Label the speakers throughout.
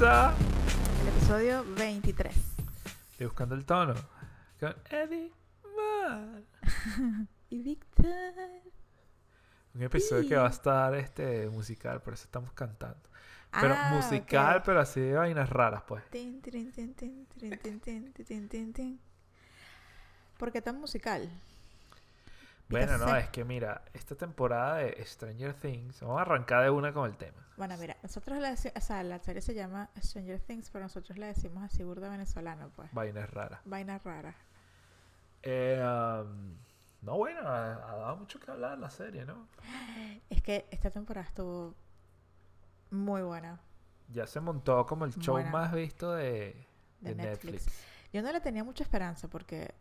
Speaker 1: El episodio 23.
Speaker 2: Y buscando el tono con Eddie Mar.
Speaker 1: Y Víctor.
Speaker 2: Un episodio que va a estar este musical, por eso estamos cantando. Pero
Speaker 1: Ah,
Speaker 2: musical, pero así de vainas raras, pues.
Speaker 1: ¿Por qué tan musical?
Speaker 2: Bueno, no, es que mira, esta temporada de Stranger Things, vamos a arrancar de una con el tema.
Speaker 1: Bueno, mira, nosotros decimos, o sea, la serie se llama Stranger Things, pero nosotros le decimos así burda venezolano, pues.
Speaker 2: Vainas raras.
Speaker 1: Vaina rara.
Speaker 2: Eh, um, no, bueno, ha, ha dado mucho que hablar la serie, ¿no?
Speaker 1: Es que esta temporada estuvo muy buena
Speaker 2: Ya se montó como el show
Speaker 1: Buena.
Speaker 2: más visto de,
Speaker 1: de,
Speaker 2: de
Speaker 1: Netflix.
Speaker 2: Netflix.
Speaker 1: Yo no le tenía mucha esperanza porque,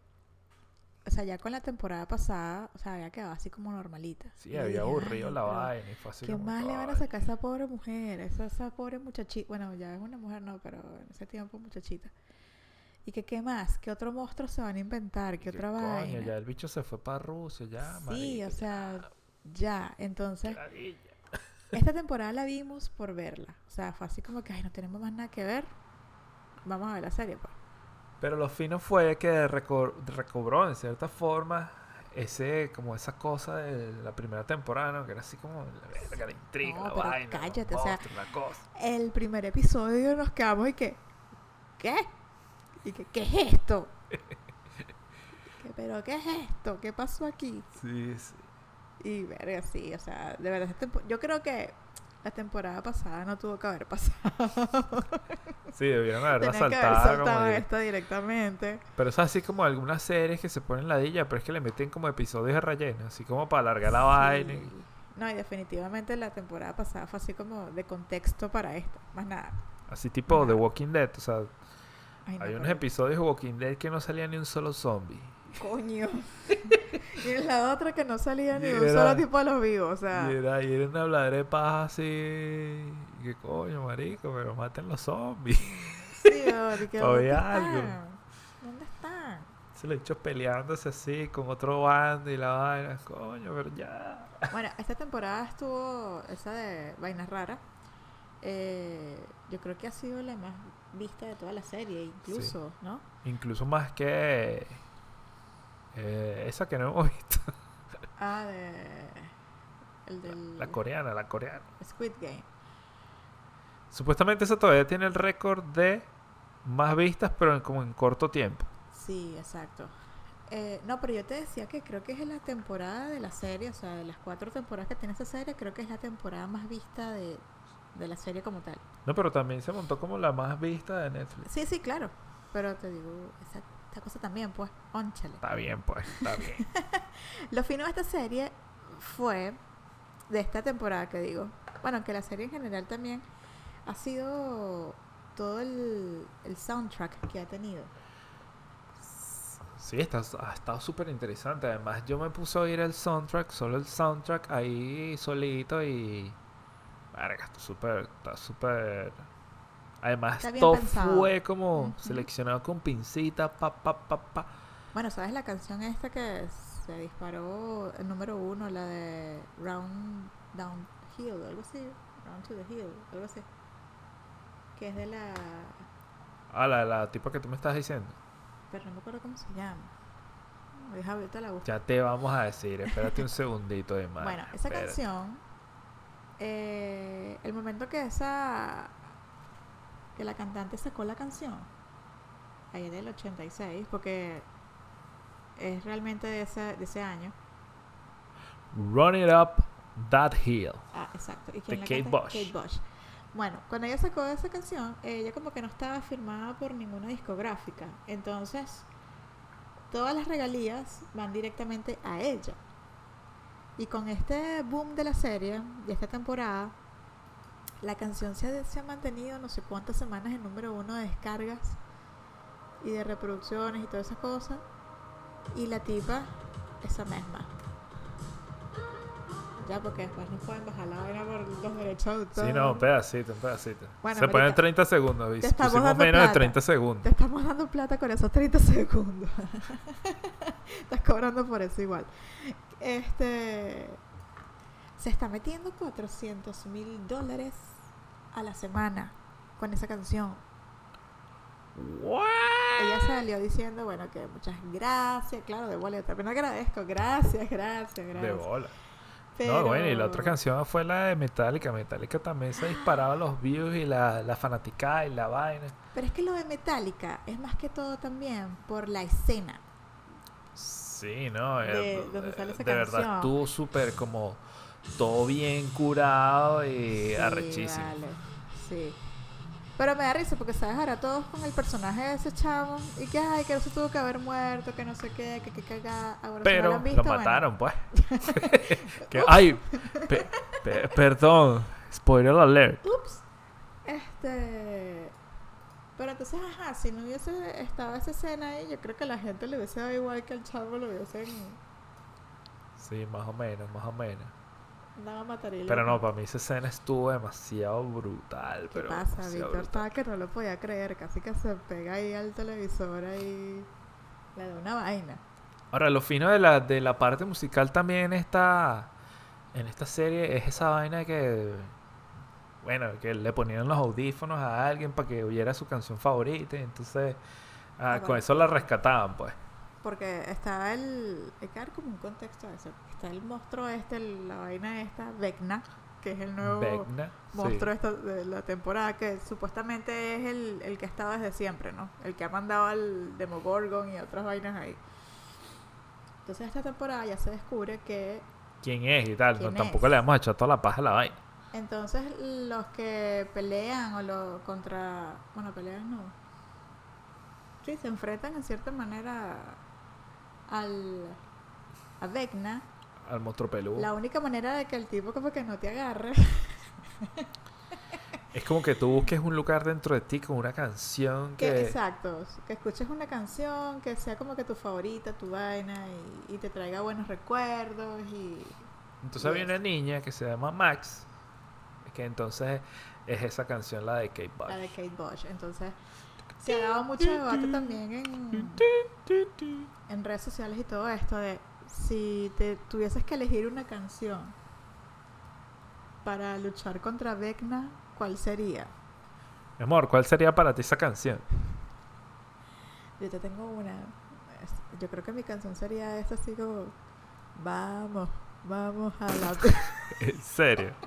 Speaker 1: o sea, ya con la temporada pasada, o sea, había quedado así como normalita.
Speaker 2: Sí, había aburrido
Speaker 1: "Ay,
Speaker 2: la vaina y fue así
Speaker 1: ¿Qué más le van a sacar a esa pobre mujer? Esa, esa pobre muchachita. Bueno, ya es una mujer, no, pero en ese tiempo muchachita. ¿Y que qué más? ¿Qué otro monstruo se van a inventar? ¿Qué otra
Speaker 2: coño,
Speaker 1: vaina?
Speaker 2: ya el bicho se fue para Rusia, ya,
Speaker 1: sí, o sea, ya. Entonces,
Speaker 2: qué ladilla.
Speaker 1: esta temporada la vimos por verla. O sea, fue así como que, ay, no tenemos más nada que ver. Vamos a ver la serie, pues.
Speaker 2: Pero lo fino fue que reco- recobró en cierta forma ese, como esa cosa de la primera temporada, ¿no? Que era así como la verga, la intriga,
Speaker 1: No,
Speaker 2: la
Speaker 1: pero
Speaker 2: vaina, los
Speaker 1: cállate, o sea,
Speaker 2: monstruos, la cosa.
Speaker 1: El primer episodio nos quedamos y que, ¿qué? ¿Y que, qué es esto? Que, ¿Pero qué es esto? ¿Qué pasó aquí?
Speaker 2: Sí, sí.
Speaker 1: Y verga, sí, o sea, de verdad, tempo- yo creo que la temporada pasada no tuvo que haber pasado.
Speaker 2: Sí, debieron haberla
Speaker 1: Tenía que haber
Speaker 2: saltado
Speaker 1: esta directamente.
Speaker 2: Pero es así como algunas series que se ponen ladilla, pero es que le meten como episodios de relleno, así como para alargar la vaina.
Speaker 1: No, y definitivamente la temporada pasada fue así como de contexto para esto, más nada.
Speaker 2: Así tipo. The Walking Dead, o sea,
Speaker 1: Ay, no,
Speaker 2: hay unos episodios de Walking Dead que no salía ni un solo zombie.
Speaker 1: Coño. y en la otra que no salía ni un solo tipo de los vivos, o sea.
Speaker 2: Y era, y era una habladera de paja así. Que coño, marico, pero maten los zombies.
Speaker 1: Sí, ahora, ¿y que
Speaker 2: Todavía
Speaker 1: ¿dónde
Speaker 2: algo.
Speaker 1: están? ¿Dónde están?
Speaker 2: Se lo he hecho peleándose así con otro bando y la vaina. Coño, pero ya.
Speaker 1: Bueno, esta temporada estuvo esa de Vainas Raras. Eh, yo creo que ha sido la más vista de toda la serie, incluso, ¿no?
Speaker 2: Incluso más que. Eh, esa que no hemos visto.
Speaker 1: Ah, de. El del.
Speaker 2: La coreana, la coreana.
Speaker 1: Squid Game.
Speaker 2: Supuestamente esa todavía tiene el récord de más vistas, pero en- como en corto tiempo.
Speaker 1: Sí, exacto. Eh, no, pero yo te decía que creo que es la temporada de la serie, o sea, de las cuatro temporadas que tiene esa serie, creo que es la temporada más vista de, de la serie como tal.
Speaker 2: No, pero también se montó como la más vista de Netflix.
Speaker 1: Sí, sí, claro. Pero te digo, esa, esta cosa también, pues, ónchale.
Speaker 2: Está bien, pues, está bien.
Speaker 1: Lo fino de esta serie fue, de esta temporada que digo, bueno, que la serie en general también ha sido todo el, el soundtrack que ha tenido.
Speaker 2: Sí, está, ha estado súper interesante. Además, yo me puse a oír el soundtrack, solo el soundtrack ahí solito y. Verga, está súper. Está súper. Además, todo
Speaker 1: pensado.
Speaker 2: fue como
Speaker 1: Ujú.
Speaker 2: seleccionado con pincita, pa, pa, pa, pa.
Speaker 1: Bueno, ¿sabes la canción esta que se disparó el número uno, la de Round Down Hill, algo así? Round to the Hill, algo así. Que es de la...
Speaker 2: Ah, la, la tipa que tú me estás diciendo.
Speaker 1: Pero no me acuerdo cómo se llama. Deja ahorita la busco.
Speaker 2: Ya te vamos a decir, espérate un segundito de más.
Speaker 1: Bueno, esa canción, eh, el momento que esa, que la cantante sacó la canción, ahí del 86, porque es realmente de ese, de ese año.
Speaker 2: Run it up that hill.
Speaker 1: Ah, exacto. ¿Y
Speaker 2: De
Speaker 1: la
Speaker 2: Kate
Speaker 1: canta?
Speaker 2: Bush.
Speaker 1: Kate Bush. Bueno, cuando ella sacó esa canción, ella como que no estaba firmada por ninguna discográfica. Entonces, todas las regalías van directamente a ella. Y con este boom de la serie, de esta temporada, la canción se ha, se ha mantenido no sé cuántas semanas en número uno de descargas y de reproducciones y todas esas cosas. Y la tipa, esa misma. Ya, porque después no pueden bajar la vaina por los derechos de autor.
Speaker 2: Sí, no, un pedacito, un pedacito.
Speaker 1: Bueno,
Speaker 2: Se ponen
Speaker 1: marica,
Speaker 2: 30 segundos, ¿viste? Pusimos menos de
Speaker 1: plata.
Speaker 2: 30 segundos.
Speaker 1: Te estamos dando plata con esos 30 segundos. Estás cobrando por eso igual. Este. Se está metiendo 400 mil dólares a la semana con esa canción.
Speaker 2: What?
Speaker 1: Ella salió diciendo, bueno, que muchas gracias, claro, de bola, yo también agradezco, gracias, gracias, gracias.
Speaker 2: De bola.
Speaker 1: Pero-
Speaker 2: No, bueno, y la otra canción fue la de Metallica. Metallica también se disparaba los views y la, la fanaticada y la vaina.
Speaker 1: Pero es que lo de Metallica es más que todo también por la escena.
Speaker 2: Sí, no,
Speaker 1: De-
Speaker 2: eh,
Speaker 1: donde sale esa
Speaker 2: de verdad estuvo súper como todo bien curado y
Speaker 1: Sí,
Speaker 2: arrechísimo.
Speaker 1: vale, Sí. Pero me da risa porque, ¿sabes? Ahora todos con el personaje de ese chavo y que, ay, que eso tuvo que haber muerto, que no sé qué, que qué cagada. No
Speaker 2: Pero
Speaker 1: lo, han visto,
Speaker 2: mataron, pues. Que- ay, pe- pe- perdón, spoiler alert.
Speaker 1: Ups. Este. Pero entonces, ajá, si no hubiese estado esa escena ahí, yo creo que la gente le hubiese dado igual que al chavo lo hubiesen
Speaker 2: Sí, más o menos, más o menos.
Speaker 1: Y
Speaker 2: Pero no, para mí esa escena estuvo demasiado brutal.
Speaker 1: ¿Qué
Speaker 2: pero
Speaker 1: pasa? Víctor estaba que no lo podía creer, casi que se pega ahí al televisor ahí. Le da una vaina.
Speaker 2: Ahora, lo fino de la, de la parte musical también está en esta serie es esa vaina que, bueno, que le ponían los audífonos a alguien para que oyera su canción favorita. Y entonces, ah,
Speaker 1: Ah,
Speaker 2: con
Speaker 1: bueno.
Speaker 2: eso la rescataban, pues.
Speaker 1: Porque está el. Hay que dar como un contexto a eso. Está el monstruo este, el- la vaina esta, Vecna, que es el nuevo
Speaker 2: Vecna, sí.
Speaker 1: monstruo esta de la temporada, que supuestamente es el, el que ha estado desde siempre, ¿no? El que ha mandado al Demogorgon y otras vainas ahí. Entonces esta temporada ya se descubre que
Speaker 2: ¿Quién es y tal? No,
Speaker 1: ¿Quién
Speaker 2: tampoco
Speaker 1: es?
Speaker 2: le vamos a echar toda la paja a la vaina.
Speaker 1: entonces los que pelean o lo contra... Bueno, pelean no. Sí, se enfrentan en cierta manera al... a Vecna.
Speaker 2: Al monstruo peludo.
Speaker 1: La única manera de que el tipo como que no te agarre
Speaker 2: Es como que tú busques un lugar dentro de ti con una canción
Speaker 1: Que,
Speaker 2: que...
Speaker 1: exacto, que escuches una canción que sea como que tu favorita, tu vaina y, y te traiga buenos recuerdos y
Speaker 2: Entonces había
Speaker 1: Yes.
Speaker 2: una niña que se llama Max, que entonces es esa canción, la de Kate Bush.
Speaker 1: la de Kate Bush. Entonces se ha dado mucho debate también en, en redes sociales y todo esto de si te tuvieses que elegir una canción para luchar contra Vecna, ¿cuál sería?
Speaker 2: Mi amor, ¿cuál sería para ti esa canción?
Speaker 1: Yo te tengo una. Yo creo que mi canción sería esta así como Vamos, vamos a la
Speaker 2: En serio.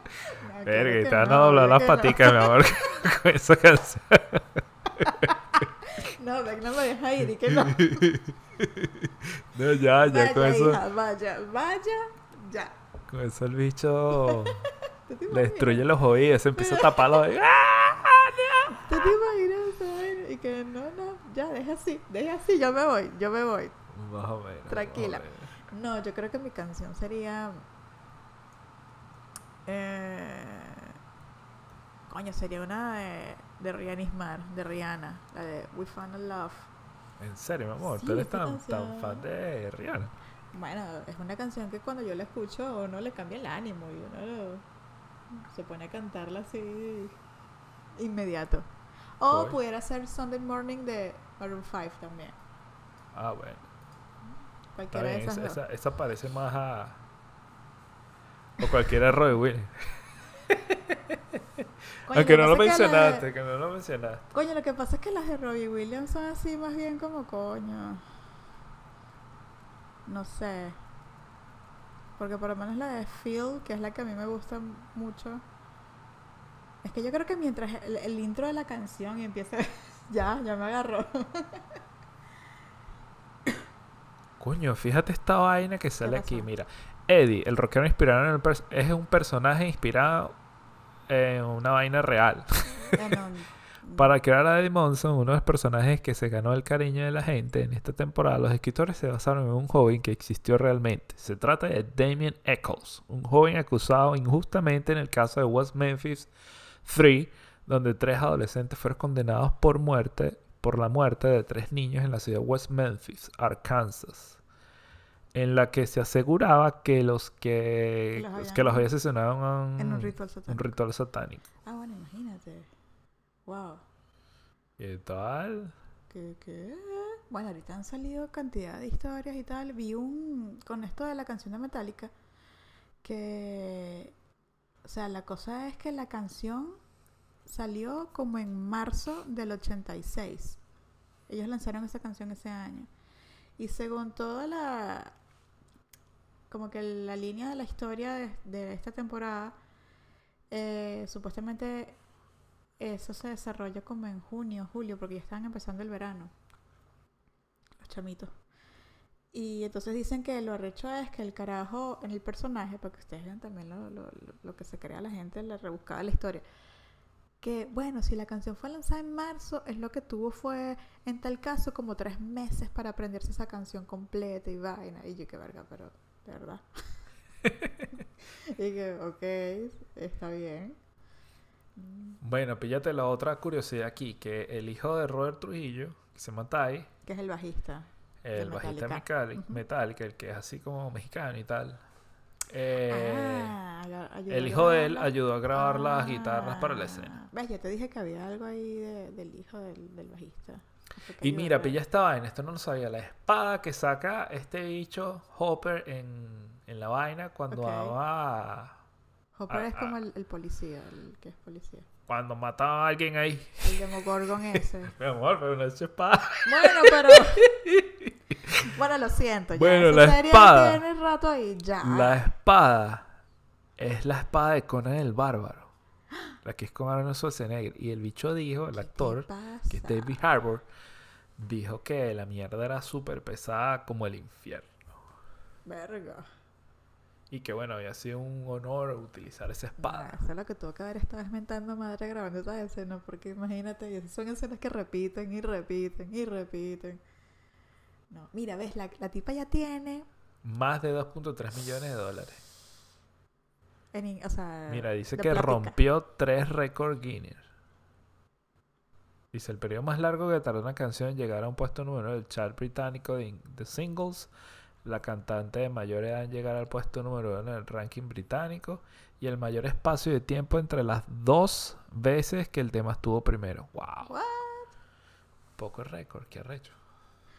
Speaker 1: No,
Speaker 2: Verga, te van a doblar las paticas, mi amor, con esa canción.
Speaker 1: No, Vecna me deja ir y que no.
Speaker 2: No, ya, ya, con
Speaker 1: vaya,
Speaker 2: eso,
Speaker 1: hija, vaya, vaya, ya.
Speaker 2: con eso el bicho
Speaker 1: ¿Tú te
Speaker 2: le destruye los oídos, se empieza a tapar los oídos.
Speaker 1: ¿Tú te imaginas? Y que no, no, ya, deja así, deja así, yo me voy, yo me voy.
Speaker 2: Más o menos.
Speaker 1: Tranquila. No, yo creo que mi canción sería. Eh, coño, sería una de, de Rihanna Ismar, de Rihanna, la de We Found a Love.
Speaker 2: En serio, mi amor,
Speaker 1: Sí,
Speaker 2: tú eres tan, fan de Rihanna.
Speaker 1: Bueno, es una canción que cuando yo la escucho uno le cambia el ánimo y uno lo- se pone a cantarla así inmediato. O
Speaker 2: Voy.
Speaker 1: pudiera ser Sunday Morning de Maroon 5 también.
Speaker 2: Ah, bueno.
Speaker 1: Cualquiera de esas
Speaker 2: esa,
Speaker 1: dos.
Speaker 2: esa, esa parece más a. O cualquiera de Roy Williams.
Speaker 1: Coño,
Speaker 2: Aunque no lo
Speaker 1: que
Speaker 2: mencionaste, que no lo mencionaste.
Speaker 1: Coño, lo que pasa es que las de Robbie Williams son así más bien como coño. No sé. Porque por lo menos la de Phil, que es la que a mí me gusta mucho. Es que yo creo que mientras el, el intro de la canción y empieza... ya, ya me agarró.
Speaker 2: Coño, fíjate esta vaina que sale aquí. Mira, Eddie, el rockero inspirado en el es un personaje inspirado en una vaina real.
Speaker 1: Bueno,
Speaker 2: Para crear a Eddie Monson, uno de los personajes que se ganó el cariño de la gente en esta temporada, los escritores se basaron en un joven que existió realmente. Se trata de Damien Eccles, un joven acusado injustamente en el caso de West Memphis 3, donde tres adolescentes fueron condenados por muerte por la muerte de tres niños en la ciudad de West Memphis, Arkansas, en la que se aseguraba que los que,
Speaker 1: los habían-
Speaker 2: que los había asesinado en
Speaker 1: en un ritual
Speaker 2: un
Speaker 1: satánico.
Speaker 2: ritual satánico.
Speaker 1: Ah, bueno, imagínate. Wow.
Speaker 2: ¿Qué tal?
Speaker 1: ¿Qué, qué? Bueno, ahorita han salido cantidad de historias y tal. Vi un. Con esto de la canción de Metallica. Que. O sea, la cosa es que la canción salió como en marzo del 86. Ellos lanzaron esa canción ese año. Y según toda la... Como que la línea de la historia de, de esta temporada, eh, supuestamente eso se desarrolla como en junio, julio, porque ya están empezando el verano. Los chamitos. Y entonces dicen que lo arrecho es que el carajo en el personaje, para que ustedes vean también lo, lo- lo- que se crea la gente, la rebuscada la historia. Que bueno, si la canción fue lanzada en marzo, es lo que tuvo fue, en tal caso, como tres meses para aprenderse esa canción completa y vaina. Y yo, qué verga, pero de verdad. y que, ok, está bien.
Speaker 2: Bueno, píllate la otra curiosidad aquí, que el hijo de Robert Trujillo, que se llama Tai,
Speaker 1: Que es el bajista.
Speaker 2: el bajista
Speaker 1: Metallica.
Speaker 2: El que es así como mexicano y tal. eh,
Speaker 1: Ah,
Speaker 2: el hijo de él ayudó a grabar las guitarras para la
Speaker 1: Ah,
Speaker 2: escena.
Speaker 1: ¿Ves? Ya te dije que había algo ahí de- del hijo del, del bajista.
Speaker 2: Y mira, pilla esta vaina, esto no lo sabía. La espada que saca este bicho Hopper en, en la vaina cuando
Speaker 1: Ok.
Speaker 2: va.
Speaker 1: Hopper es como el, el policía, el que es policía.
Speaker 2: Cuando mataba a alguien ahí.
Speaker 1: El Demogorgon ese.
Speaker 2: Mi amor, pero no es espada.
Speaker 1: Bueno, pero. bueno, lo siento. Ya.
Speaker 2: Bueno,
Speaker 1: esa
Speaker 2: la espada.
Speaker 1: Tiene rato ahí, ya.
Speaker 2: La espada es la espada de Conan el Bárbaro. La que es con Arnold Schwarzenegger. Y el bicho dijo, el
Speaker 1: ¿Qué te
Speaker 2: actor, que es? David Harbour, dijo que la mierda era súper pesada como el infierno.
Speaker 1: Verga.
Speaker 2: Y que bueno, había sido un honor utilizar esa
Speaker 1: Nah,
Speaker 2: espada.
Speaker 1: eso es lo que tuvo que haber estado es mentando madre grabando esas escenas, porque imagínate, son escenas que repiten y repiten y repiten. No, mira, ves, la, la tipa ya tiene,
Speaker 2: Más de 2.3 millones de dólares.
Speaker 1: En, in- o sea,
Speaker 2: Mira, dice que
Speaker 1: plática.
Speaker 2: rompió tres récords Guinness. Dice, el periodo más largo que tardó una canción en llegar a un puesto número del chart británico de, de singles, la cantante de mayor edad en llegar al puesto número uno en el ranking británico y el mayor espacio de tiempo entre las dos veces que el tema estuvo primero. ¡Wow!
Speaker 1: What?
Speaker 2: Poco récord, qué arrecho.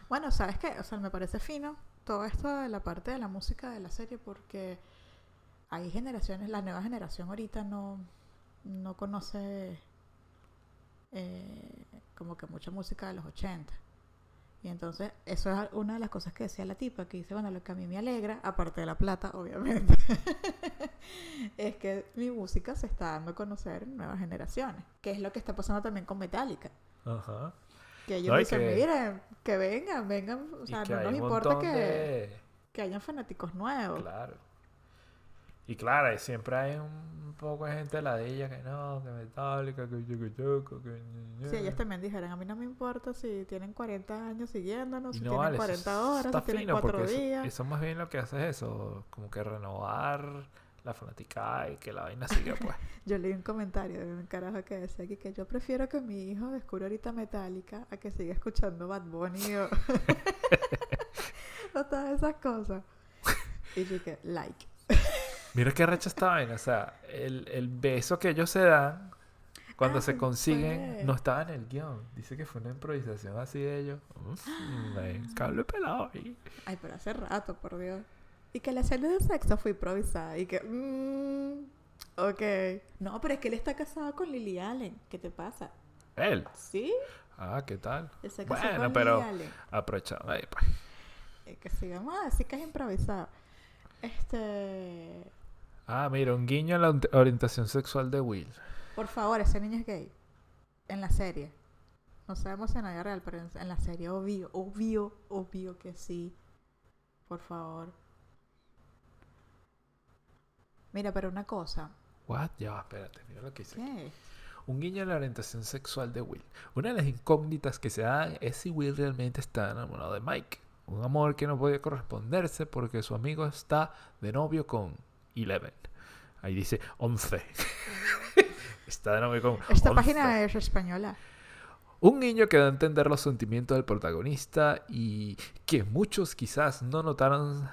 Speaker 1: Bueno, ¿sabes qué? O sea, me parece fino todo esto de la parte de la música de la serie porque hay generaciones, la nueva generación ahorita no, no conoce eh, como que mucha música de los 80. Y entonces, eso es una de las cosas que decía la tipa, que dice, bueno, lo que a mí me alegra, aparte de la plata, obviamente, es que mi música se está dando a conocer en nuevas generaciones, que es lo que está pasando también con Metallica.
Speaker 2: Ajá.
Speaker 1: Que ellos
Speaker 2: No,
Speaker 1: dicen,
Speaker 2: que-
Speaker 1: miren, que vengan, vengan, o sea, no nos importa que,
Speaker 2: de-
Speaker 1: que hayan fanáticos nuevos.
Speaker 2: Claro. Y claro, siempre hay un poco de gente ladilla que no, que metálica, que yucu, que...
Speaker 1: Si ellos también dijeran, a mí no me importa si tienen 40 años siguiéndonos, si
Speaker 2: no
Speaker 1: tienen
Speaker 2: vale, eso
Speaker 1: 40
Speaker 2: es-
Speaker 1: horas,
Speaker 2: está
Speaker 1: si tienen
Speaker 2: fino
Speaker 1: 4
Speaker 2: porque eso-
Speaker 1: días.
Speaker 2: Eso, más bien lo que hace es eso, como que renovar la fanaticada y que la vaina siga pues.
Speaker 1: Yo leí un comentario de un carajo que decía aquí que yo prefiero que mi hijo descubra ahorita Metallica a que siga escuchando Bad Bunny o, o todas esas cosas. Y yo que, like.
Speaker 2: Mira qué recha esta vaina, o sea, el, el beso que ellos se dan cuando
Speaker 1: Ah,
Speaker 2: se consiguen no estaba en el guion. Dice que fue una improvisación así de ellos. Uf, ven, cable pelado ahí.
Speaker 1: Ay, pero hace rato, por Dios. Y que la escena de sexo fue improvisada. Y que, mmm, ok. No, pero es que él está casado con Lily Allen. ¿Qué te pasa?
Speaker 2: Él.
Speaker 1: ¿Sí?
Speaker 2: Ah, ¿qué tal?
Speaker 1: Él se casó
Speaker 2: Bueno,
Speaker 1: con
Speaker 2: pero
Speaker 1: Lily Allen.
Speaker 2: ahí, pues.
Speaker 1: Eh, que sigamos a decir que es improvisado. Este.
Speaker 2: Ah, mira, un guiño a la ori- orientación sexual de Will.
Speaker 1: Por favor, ese niño es gay. En la serie. No sabemos en la vida real, pero en, la serie, obvio, obvio, obvio que sí. Por favor. Mira, pero una cosa.
Speaker 2: What? Ya va, espérate, mira lo que.
Speaker 1: ¿Qué?
Speaker 2: Un guiño a la orientación sexual de Will. Una de las incógnitas que se dan es si Will realmente está enamorado de Mike. Un amor que no puede corresponderse porque su amigo está de novio con Eleven. Ahí dice 11. está de novio con
Speaker 1: Esta
Speaker 2: 11.
Speaker 1: página es española.
Speaker 2: Un niño que da a entender los sentimientos del protagonista y que muchos quizás no notaron.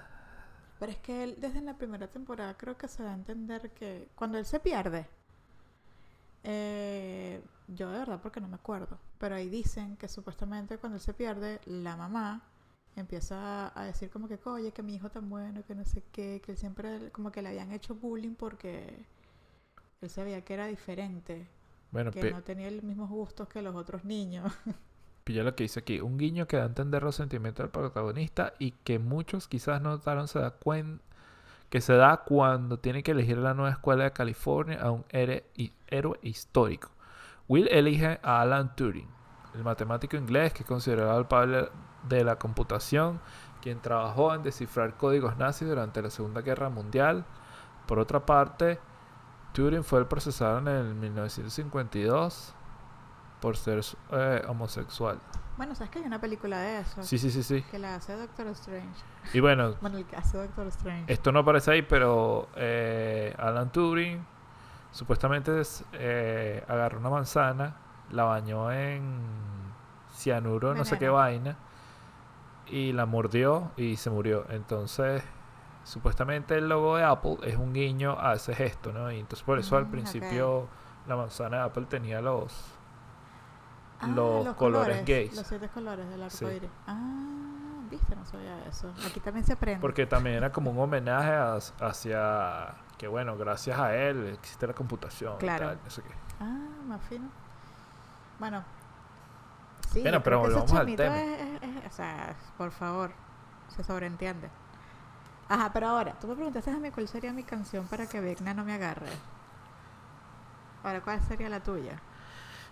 Speaker 1: Pero es que él, desde la primera temporada, creo que se da a entender que cuando él se pierde, eh, yo de verdad porque no me acuerdo, pero ahí dicen que supuestamente cuando él se pierde, la mamá empieza a decir como que, oye, que mi hijo tan bueno, que no sé qué, que él siempre como que le habían hecho bullying porque él sabía que era diferente.
Speaker 2: Bueno,
Speaker 1: que no tenía los mismos gustos que los otros niños.
Speaker 2: pilla lo que dice aquí. Un guiño que da a entender los sentimientos del protagonista y que muchos quizás no notaron se da cuen- que se da cuando tiene que elegir la nueva escuela de California a un héroe histórico. Will elige a Alan Turing, el matemático inglés que es considerado el padre de la computación, quien trabajó en descifrar códigos nazis durante la Segunda Guerra Mundial. Por otra parte, Turing fue el procesado en el 1952 por ser eh, homosexual.
Speaker 1: Bueno, ¿sabes que hay una película de eso?
Speaker 2: Sí, sí, sí, sí.
Speaker 1: Que la hace Doctor Strange.
Speaker 2: Y bueno,
Speaker 1: Bueno, el que hace Doctor Strange.
Speaker 2: esto no aparece ahí, pero eh, Alan Turing supuestamente es, eh, agarró una manzana, la bañó en cianuro, no sé qué vaina, y la mordió y se murió. Entonces, supuestamente el logo de Apple es un guiño a ese gesto, ¿no? Y entonces por eso al
Speaker 1: Mm,
Speaker 2: principio la manzana de Apple tenía los...
Speaker 1: Ah,
Speaker 2: los colores gays.
Speaker 1: Los siete colores del arco
Speaker 2: Sí.
Speaker 1: iris. Ah, viste, no sabía eso. Aquí también se aprende.
Speaker 2: Porque también era como un homenaje a- hacia que, bueno, gracias a él existe la computación. y
Speaker 1: Claro.
Speaker 2: tal, no sé qué.
Speaker 1: Ah, más fino. Bueno. Sí,
Speaker 2: Bueno,
Speaker 1: yo
Speaker 2: pero volvamos al tema.
Speaker 1: es- es- es- o sea, por favor, se sobreentiende. Ajá, pero ahora, tú me preguntaste a mí cuál sería mi canción para que Vecna no me agarre. Ahora, ¿cuál sería la tuya?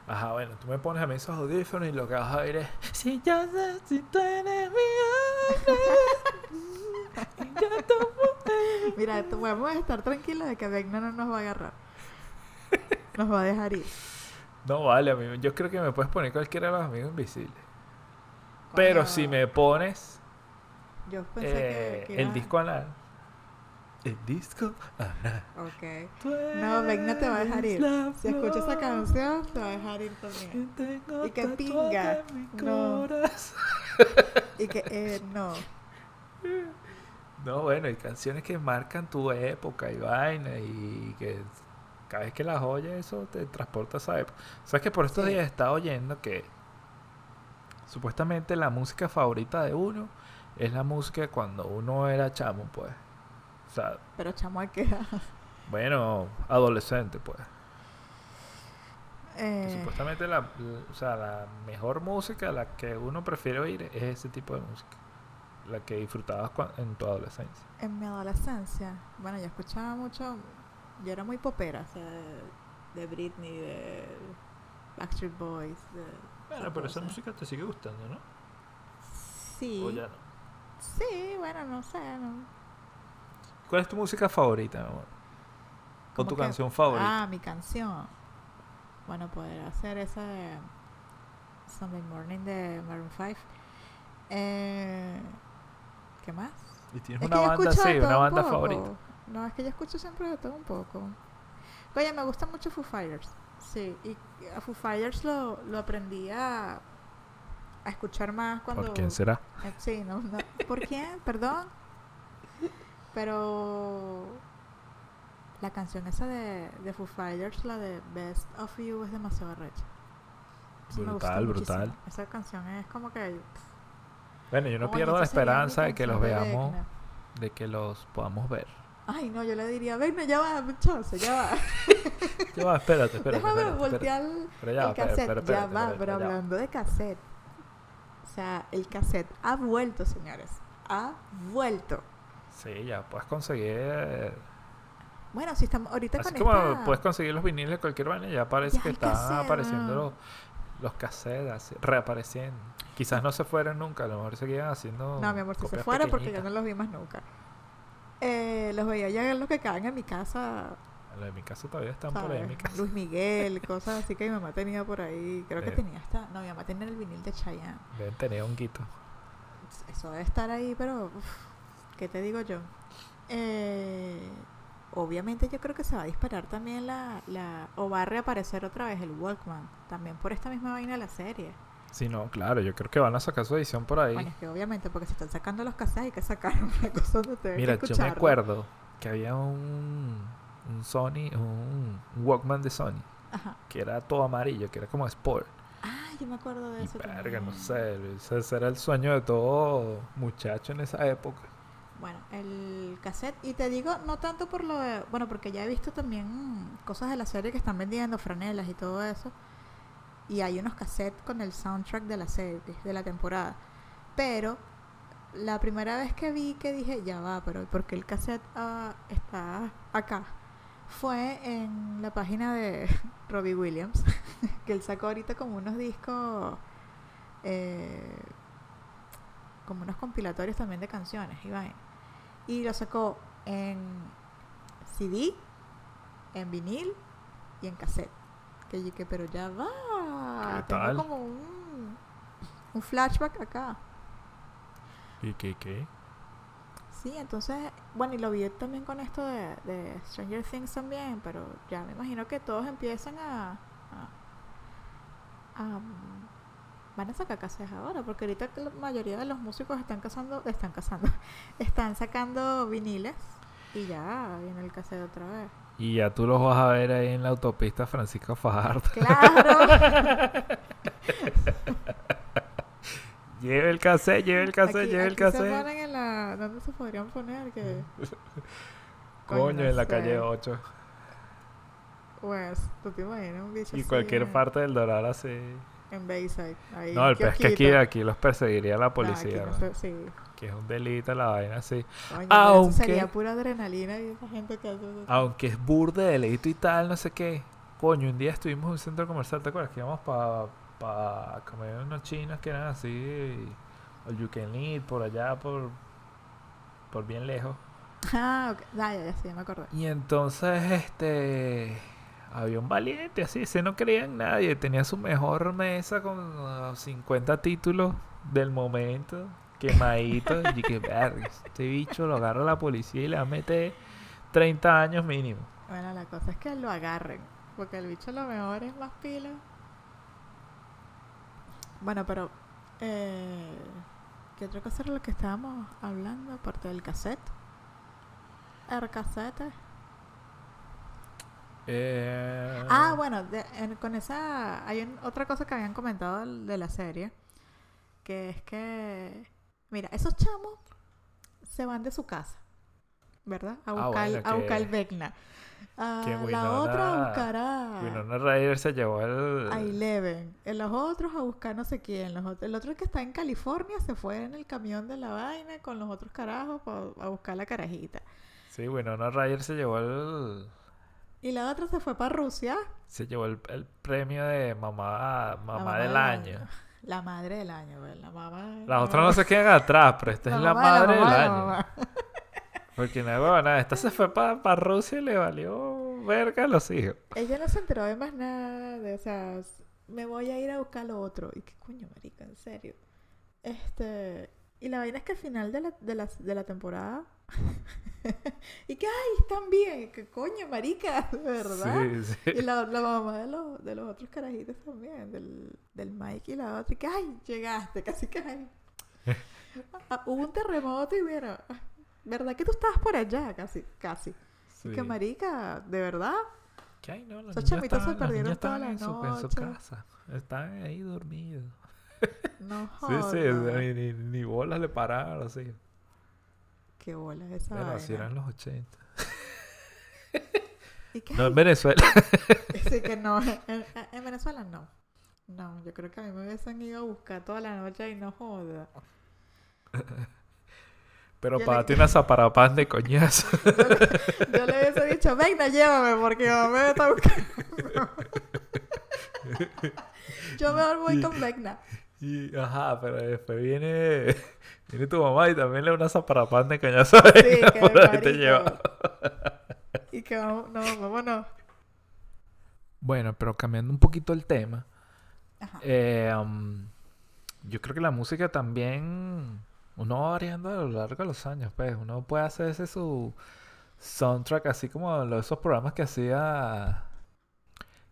Speaker 2: Ajá, bueno, tú me pones a mí esos audífonos y lo que vas a oír es Si ya sé si tú eres mi hombre, y ya tú mujer".
Speaker 1: Mira, vamos a estar tranquilos de que Vecna no nos va a agarrar. Nos va a dejar ir.
Speaker 2: No vale, a mí, yo creo que me puedes poner cualquiera de los amigos invisibles. Pero si me pones
Speaker 1: Yo pensé
Speaker 2: eh,
Speaker 1: que, que
Speaker 2: el disco anal. El disco anal.
Speaker 1: Ok. No, Vecna te va a dejar ir. Si escucha esa canción, te va a dejar ir también.
Speaker 2: que
Speaker 1: Y
Speaker 2: tatuada
Speaker 1: pinga. No. Y que, eh, no.
Speaker 2: No, bueno, hay canciones que marcan tu época y vaina y que cada vez que las oyes eso te transporta a esa época. Sabes que por estos
Speaker 1: Sí.
Speaker 2: días estaba oyendo que supuestamente la música favorita de uno es la música cuando uno era chamo, pues. O sea,
Speaker 1: Pero chamo, hay que.
Speaker 2: bueno, adolescente, pues.
Speaker 1: Eh,
Speaker 2: supuestamente la, o sea, la mejor música, la que uno prefiere oír es ese tipo de música. La que disfrutabas en tu adolescencia.
Speaker 1: en mi adolescencia, bueno, yo escuchaba mucho. Yo era muy popera, o sea, de, Britney, de Backstreet Boys. De
Speaker 2: Bueno, pero esa
Speaker 1: cosa.
Speaker 2: música te sigue gustando, ¿no?
Speaker 1: Sí.
Speaker 2: O ya no.
Speaker 1: Sí, bueno, no sé. no.
Speaker 2: ¿Cuál es tu música favorita, mi amor? ¿O tu
Speaker 1: que-
Speaker 2: canción favorita?
Speaker 1: Ah, mi canción. Bueno, poder hacer esa de Sunday Morning de Maroon 5. Eh, ¿Qué más?
Speaker 2: y tienes
Speaker 1: Es
Speaker 2: una banda
Speaker 1: todo
Speaker 2: una
Speaker 1: un
Speaker 2: banda
Speaker 1: poco.
Speaker 2: favorita.
Speaker 1: No, es que yo escucho siempre de todo un poco. Oye, me gusta mucho Foo Fighters. Sí, y a Foo Fighters lo, lo aprendí a, a escuchar más cuando...
Speaker 2: ¿Por quién será?
Speaker 1: Eh, sí, no, no. ¿Por quién? Perdón. Pero la canción esa de, de Foo Fighters, la de Best of You, es demasiado gusta
Speaker 2: Brutal, brutal.
Speaker 1: muchísimo. Esa canción es como que...
Speaker 2: Bueno, yo no pierdo la esperanza de que los veamos, de que los podamos ver.
Speaker 1: Ay, no, yo le diría, ven, ya va, muchacho, ya va.
Speaker 2: Ya va, espérate, espérate.
Speaker 1: Déjame
Speaker 2: espérate,
Speaker 1: voltear
Speaker 2: espérate.
Speaker 1: el, cassette. ya va, pero hablando de cassette. O sea, el cassette ha vuelto, señores. Ha vuelto.
Speaker 2: Sí, ya puedes conseguir.
Speaker 1: Bueno, si estamos ahorita
Speaker 2: Así
Speaker 1: con
Speaker 2: como puedes conseguir los viniles de cualquier vaina, ya parece
Speaker 1: Ya
Speaker 2: que están
Speaker 1: cassette,
Speaker 2: apareciendo
Speaker 1: ¿no?
Speaker 2: los, los cassettes, reapareciendo. Quizás no se fueran nunca, a lo mejor seguían haciendo.
Speaker 1: No, mi amor, si se
Speaker 2: copias
Speaker 1: fuera porque yo no los vi más nunca. Eh, los veía ya en los que caen en mi casa,
Speaker 2: Los de mi casa todavía están por ahí en mi casa.
Speaker 1: Luis Miguel, cosas así que mi mamá tenía por ahí. Creo que tenía hasta... No, mi mamá tenía el vinil de Chayanne.
Speaker 2: Deben tener un guito.
Speaker 1: Eso debe estar ahí, pero... uf, ¿Qué te digo yo? Eh, obviamente yo creo que se va a disparar también la, la... O va a reaparecer otra vez el Walkman. También por esta misma vaina de la serie.
Speaker 2: Sí, no, claro, yo creo que van a sacar su edición por ahí.
Speaker 1: Bueno, es que obviamente porque se están sacando los cassettes hay que sacar una cosa donde te
Speaker 2: Mira, yo me acuerdo que había un, un Sony, un, Walkman de Sony,
Speaker 1: Ajá.
Speaker 2: que era todo amarillo, que era como Sport.
Speaker 1: Ah, yo me acuerdo de
Speaker 2: Y
Speaker 1: eso.
Speaker 2: verga, no sé, ese ese era el sueño de todo muchacho en esa época.
Speaker 1: Bueno, el cassette, y te digo, no tanto por lo de, bueno, porque ya he visto también cosas de la serie que están vendiendo, franelas y todo eso, y hay unos cassettes con el soundtrack de la serie, de la temporada, pero la primera vez que vi que dije, ya va, pero ¿por qué el cassette ah, está acá? Fue en la página de Robbie Williams, que él sacó ahorita como unos discos, eh, como unos compilatorios también de canciones, vaina. Y lo sacó en CD, en vinil y en cassette. Que que, pero ya va,
Speaker 2: ¿Qué
Speaker 1: tengo
Speaker 2: tal?
Speaker 1: como un, un flashback acá.
Speaker 2: ¿Y qué, qué?
Speaker 1: Sí, entonces, bueno, y lo vi también con esto de, de Stranger Things también, pero ya me imagino que todos empiezan a... a, a, mm, van a sacar cassettes ahora, porque ahorita la mayoría de los músicos están cazando, están cazando, están sacando viniles y ya viene el cassette otra vez.
Speaker 2: Y ya tú los vas a ver ahí en la autopista Francisco Fajardo.
Speaker 1: ¡Claro!
Speaker 2: Lleve el cassette, lleve el cassette,
Speaker 1: Aquí-
Speaker 2: lleve el
Speaker 1: se
Speaker 2: cassette.
Speaker 1: ponen en la... ¿Dónde se podrían poner? Que...
Speaker 2: Coño,
Speaker 1: no
Speaker 2: en la
Speaker 1: sé.
Speaker 2: calle 8.
Speaker 1: Pues, tú te imaginas un bicho
Speaker 2: Y
Speaker 1: así
Speaker 2: cualquier
Speaker 1: en-
Speaker 2: parte del Doral así.
Speaker 1: En Bayside. Ahí,
Speaker 2: No, el pez que aquí, aquí los perseguiría la
Speaker 1: aquí
Speaker 2: policía.
Speaker 1: no
Speaker 2: ¿no?
Speaker 1: sé, sí.
Speaker 2: Que es un delito la vaina así.
Speaker 1: Eso
Speaker 2: Aunque-
Speaker 1: sería pura adrenalina y esa gente que hace eso.
Speaker 2: Aunque es burde de delito y tal, no sé qué. Coño, un día estuvimos en un centro comercial, ¿te acuerdas? Que íbamos para pa comer unos chinos que eran así. O you can eat, por allá, por, por bien lejos.
Speaker 1: Ah, ok. Ah, ya, ya, sí, me acordé.
Speaker 2: Y entonces, este. Había un valiente así, ese no creía en nadie. Tenía su mejor mesa con ah, 50 títulos del momento, quemadito. y que, verga, este bicho lo agarra la policía y le va a meter 30 años mínimo.
Speaker 1: Bueno, la cosa es que lo agarren. Porque el bicho lo mejor es más pila. Bueno, pero. Eh, ¿Qué otra cosa era lo que estábamos hablando? Aparte del cassette. El cassette.
Speaker 2: Eh,
Speaker 1: Ah, bueno, de- en- con esa hay un- otra cosa que habían comentado de la serie, que es que, mira, esos chamos se van de su casa, ¿verdad? A
Speaker 2: Ah,
Speaker 1: buscar,
Speaker 2: bueno,
Speaker 1: a buscar
Speaker 2: que-
Speaker 1: el Vecna. Ah, la otra a buscar a,
Speaker 2: Winona Ryder se llevó el.
Speaker 1: a Eleven. En los otros a buscar no sé quién. Los otros, el otro que está en California se fue en el camión de la vaina con los otros carajos a buscar la carajita.
Speaker 2: Sí, Winona Ryder se llevó el.
Speaker 1: Y la otra se fue para Rusia.
Speaker 2: Se llevó el, el premio de mamá, mamá,
Speaker 1: mamá
Speaker 2: del
Speaker 1: del
Speaker 2: año.
Speaker 1: año. La madre del año, ¿verdad? La mamá.
Speaker 2: Las otras no se quedan atrás, pero esta es la madre del
Speaker 1: la
Speaker 2: año. Porque no es nada. Esta se fue para Rusia y le valió verga a los hijos.
Speaker 1: Ella no se enteró de más nada. De, o sea, me voy a ir a buscar lo otro. Y qué coño, marica, en serio. Este. Y la vaina es que al final de la, de la, de la temporada. y que, ay, están bien. Que coño, marica, de verdad.
Speaker 2: Sí, sí.
Speaker 1: Y la, la mamá de los, de los otros carajitos también, del, del Mike y la otra, y que, ay, llegaste, casi que, ay. Ah, hubo un terremoto y mira, ah, ¿verdad que tú estabas por allá? Casi, casi. Y que,
Speaker 2: Sí.
Speaker 1: marica, ¿de verdad?
Speaker 2: Que, ay, no, los
Speaker 1: Esos chamitos se
Speaker 2: estaban-
Speaker 1: perdieron toda la
Speaker 2: en su, en su
Speaker 1: noche.
Speaker 2: casa. Estaban ahí dormidos.
Speaker 1: No
Speaker 2: Sí, sí,
Speaker 1: jodas.
Speaker 2: ni, ni, ni bolas le pararon a los hijos.
Speaker 1: Qué bola esa
Speaker 2: Bueno, así eran los 80.
Speaker 1: Y que,
Speaker 2: No en Venezuela.
Speaker 1: sí que no, en, en Venezuela no. No, yo creo que a mí me hubiesen ido a buscar toda la noche y no joda.
Speaker 2: Pero
Speaker 1: Yo
Speaker 2: para
Speaker 1: le-
Speaker 2: ti una zaparapán de coñazo.
Speaker 1: Yo le, yo le hubiese dicho, venga, llévame, porque mamá me está buscando. yo mejor voy con Vecna.
Speaker 2: Y, ajá, pero después viene, viene tu mamá y también le da una zaparapán de coñazo.
Speaker 1: Sí, que
Speaker 2: por ahí te lleva.
Speaker 1: Y que vamos, no, vámonos.
Speaker 2: Bueno, pero cambiando un poquito el tema.
Speaker 1: Ajá.
Speaker 2: eh, um, yo creo que la música también uno va variando a lo largo de los años, pues uno puede hacerse su soundtrack así como lo- esos programas que hacía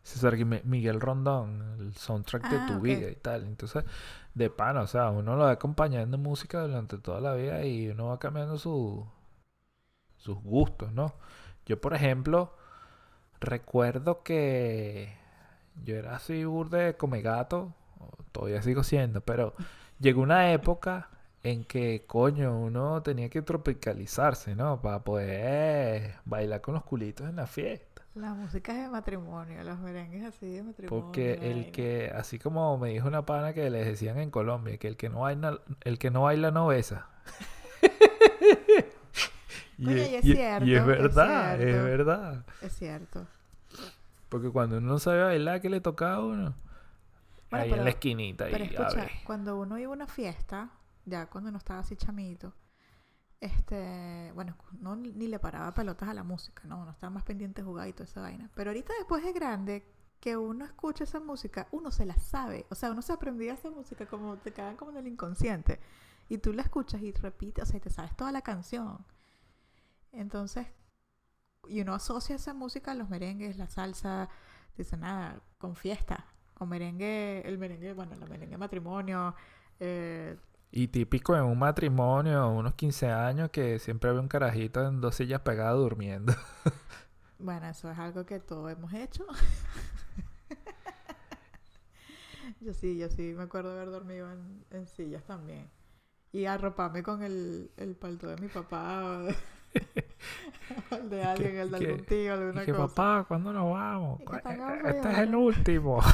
Speaker 2: César Miguel Rondón, el soundtrack de
Speaker 1: Ah,
Speaker 2: tu vida y tal. Entonces, de pana, o sea, uno lo va acompañando en música durante toda la vida y uno va cambiando su, sus gustos, ¿no? Yo, por ejemplo, recuerdo que yo era así burde come gato, todavía sigo siendo, pero llegó una época en que, coño, uno tenía que tropicalizarse, ¿no? Para poder bailar con los culitos en la fiesta.
Speaker 1: La música es de matrimonio, los merengues así de matrimonio.
Speaker 2: Porque el que, así como me dijo una pana que les decían en Colombia, que el que no baila, el que no baila no besa. y,
Speaker 1: Coño, y es
Speaker 2: y- y
Speaker 1: cierto,
Speaker 2: es
Speaker 1: es
Speaker 2: verdad, es
Speaker 1: cierto.
Speaker 2: verdad.
Speaker 1: Es cierto.
Speaker 2: Porque cuando uno no sabe bailar, ¿qué le toca a uno?
Speaker 1: Bueno,
Speaker 2: Ahí en la esquinita.
Speaker 1: Pero
Speaker 2: y, a
Speaker 1: escucha,
Speaker 2: ver.
Speaker 1: cuando uno iba a una fiesta, ya cuando no estaba así chamito, este, bueno, no ni le paraba pelotas a la música, no, uno estaba más pendiente de jugar y toda esa vaina. Pero ahorita después de grande, que uno escucha esa música, uno se la sabe. O sea, uno se aprendía esa música como te quedan como en el inconsciente. Y tú la escuchas y repites, o sea, y te sabes toda la canción. Entonces, y uno asocia esa música a los merengues, la salsa, dice nada, con fiesta, con merengue, el merengue, bueno, el merengue matrimonio, eh,
Speaker 2: Y típico en un matrimonio, unos 15 años, que siempre había un carajito en dos sillas pegadas durmiendo.
Speaker 1: bueno, eso es algo que todos hemos hecho. yo sí, yo sí me acuerdo haber dormido en, en sillas también. Y arroparme con el, el palto de mi papá, el de alguien, el de
Speaker 2: que-
Speaker 1: algún tío, alguna
Speaker 2: que
Speaker 1: cosa.
Speaker 2: papá, ¿cuándo nos vamos? "Eh, eh, Este es
Speaker 1: cuidado".
Speaker 2: el último.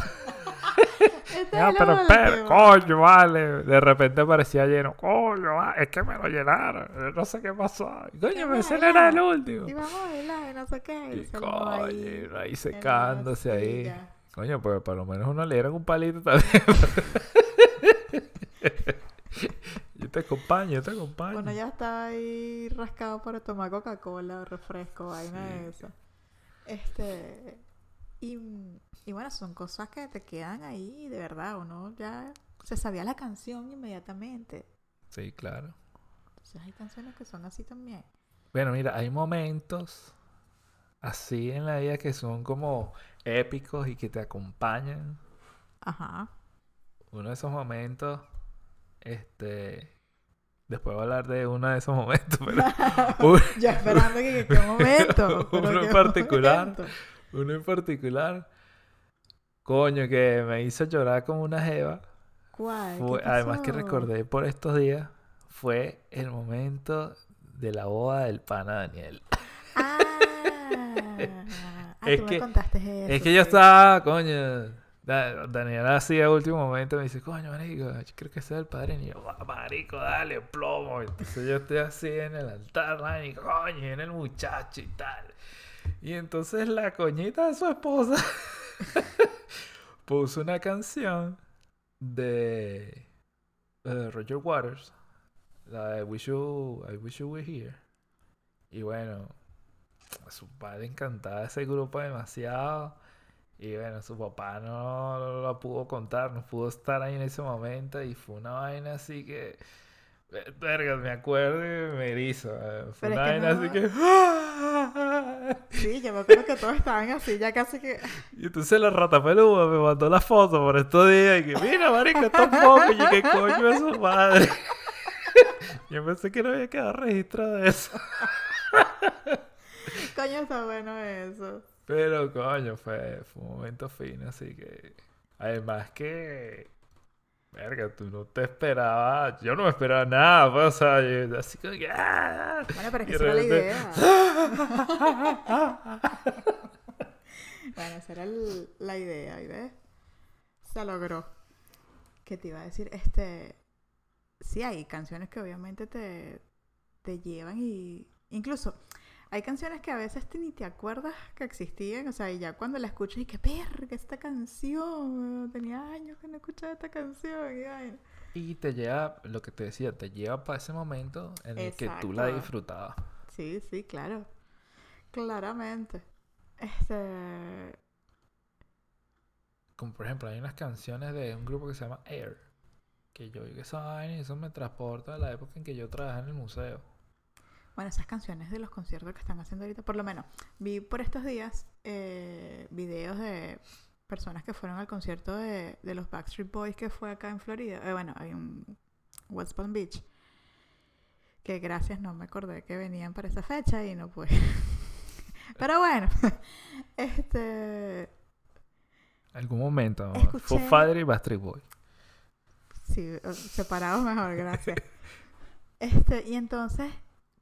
Speaker 1: Este
Speaker 2: Ya,
Speaker 1: es el
Speaker 2: pero
Speaker 1: último.
Speaker 2: coño, vale. De repente parecía lleno. Coño, va, es que me lo llenaron. No sé qué pasó. Coño, no era el último.
Speaker 1: Y vamos a bailar no sé qué.
Speaker 2: Y
Speaker 1: Y se lo
Speaker 2: coño,
Speaker 1: ahí,
Speaker 2: ahí secándose ahí. Coño, pues por lo menos uno le dieron un palito también. yo te acompaño, yo te acompaño.
Speaker 1: Bueno, ya estaba ahí rascado para tomar Coca-Cola, refresco, vaina de eso. Este. Y, y bueno, son cosas que te quedan ahí, de verdad. Uno ya se sabía la canción inmediatamente.
Speaker 2: Sí, claro.
Speaker 1: Entonces hay canciones que son así también.
Speaker 2: Bueno, mira, hay momentos así en la vida que son como épicos y que te acompañan.
Speaker 1: Ajá.
Speaker 2: Uno de esos momentos, este, después voy a hablar de uno de esos momentos, pero
Speaker 1: Ya esperando que qué momento.
Speaker 2: Uno en particular.
Speaker 1: momento.
Speaker 2: uno en particular, coño, que me hizo llorar como una jeva.
Speaker 1: ¿Cuál? ¿Qué
Speaker 2: Fue- además que recordé por estos días, fue el momento de la boda del pana Daniel.
Speaker 1: Ah, ah,
Speaker 2: Es
Speaker 1: tú
Speaker 2: que-
Speaker 1: me contaste eso.
Speaker 2: Es que yo estaba, coño. Da- Daniel así a último momento me dice, coño, marico, yo creo que es el padre. Y yo, "Va, marico, dale, plomo. Entonces yo estoy así en el altar, y coño, en el muchacho y tal. Y entonces la coñita de su esposa puso una canción de Roger Waters, la de Wish You, I Wish You Were Here. Y bueno, a su padre encantaba ese grupo demasiado. Y bueno, su papá no lo pudo contar, no pudo estar ahí en ese momento. Y fue una vaina así que. eh, Verga, me acuerdo y me erizo. eh, Fue
Speaker 1: Pero
Speaker 2: una
Speaker 1: que
Speaker 2: vaina
Speaker 1: no-
Speaker 2: así que.
Speaker 1: Sí, yo me acuerdo que todos estaban así, ya casi que.
Speaker 2: Y entonces la rata peluda me mandó la foto por estos días. Y que, mira, marico, está un poco. Y qué coño es su madre. Yo pensé que no había quedado registro de eso.
Speaker 1: Coño, está bueno eso.
Speaker 2: Pero coño, fue, fue un momento fino, así que. Además que. Verga, tú no te esperabas. Yo no me esperaba nada, pues, o sea, yo- así como que. ¡ah!
Speaker 1: Bueno, pero es que esa era la
Speaker 2: de
Speaker 1: idea. Bueno, esa era el- la idea, ¿y ves? Se logró. ¿Qué te iba a decir? Este. Sí, hay canciones que obviamente te, te llevan y. Incluso. Hay canciones que a veces te- ni te acuerdas que existían, o sea, y ya cuando la escuchas y que verga esta canción, tenía años que no escuchaba esta canción y vaina.
Speaker 2: Y te lleva, lo que te decía, te lleva para ese momento en el que tú la disfrutabas.
Speaker 1: Sí, sí, claro. Claramente. Este.
Speaker 2: Como por ejemplo, hay unas canciones de un grupo que se llama Air. Que yo oigo esa vaina y eso me transporta a la época en que yo trabajaba en el museo.
Speaker 1: Bueno, esas canciones de los conciertos que están haciendo ahorita, por lo menos, vi por estos días eh, videos de personas que fueron al concierto de, de los Backstreet Boys que fue acá en Florida. Eh, bueno, hay un West Palm Beach. Que gracias, no me acordé que venían para esa fecha y no pude. Pero bueno, este.
Speaker 2: Algún momento,
Speaker 1: Escuché-
Speaker 2: Foo y Backstreet Boy.
Speaker 1: Sí, separados mejor, gracias. Este, y entonces,